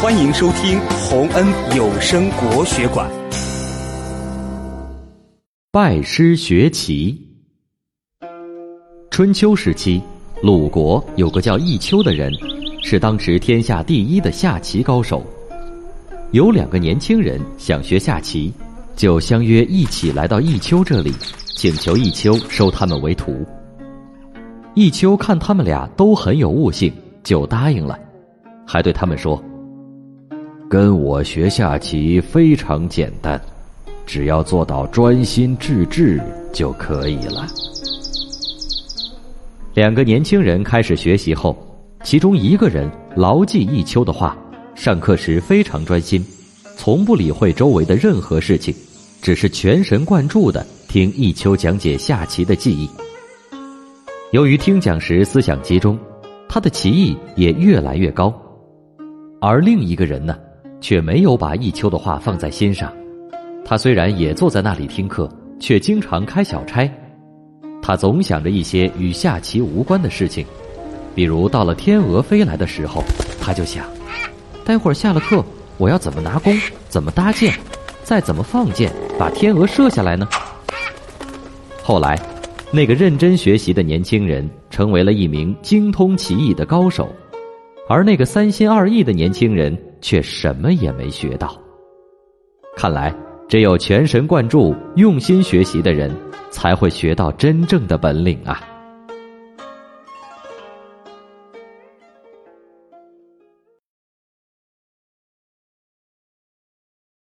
欢迎收听洪恩有声国学馆。拜师学棋。春秋时期，鲁国有个叫弈秋的人，是当时天下第一的下棋高手。有两个年轻人想学下棋，就相约一起来到弈秋这里，请求弈秋收他们为徒。弈秋看他们俩都很有悟性，就答应了，还对他们说。跟我学下棋非常简单，只要做到专心致志就可以了。两个年轻人开始学习后，其中一个人牢记弈秋的话，上课时非常专心，从不理会周围的任何事情，只是全神贯注的听弈秋讲解下棋的技艺。由于听讲时思想集中，他的棋艺也越来越高。而另一个人呢？却没有把弈秋的话放在心上。他虽然也坐在那里听课，却经常开小差。他总想着一些与下棋无关的事情，比如到了天鹅飞来的时候，他就想：待会儿下了课，我要怎么拿弓，怎么搭箭，再怎么放箭把天鹅射下来呢？后来，那个认真学习的年轻人成为了一名精通棋艺的高手，而那个三心二意的年轻人。却什么也没学到。看来，只有全神贯注、用心学习的人，才会学到真正的本领啊！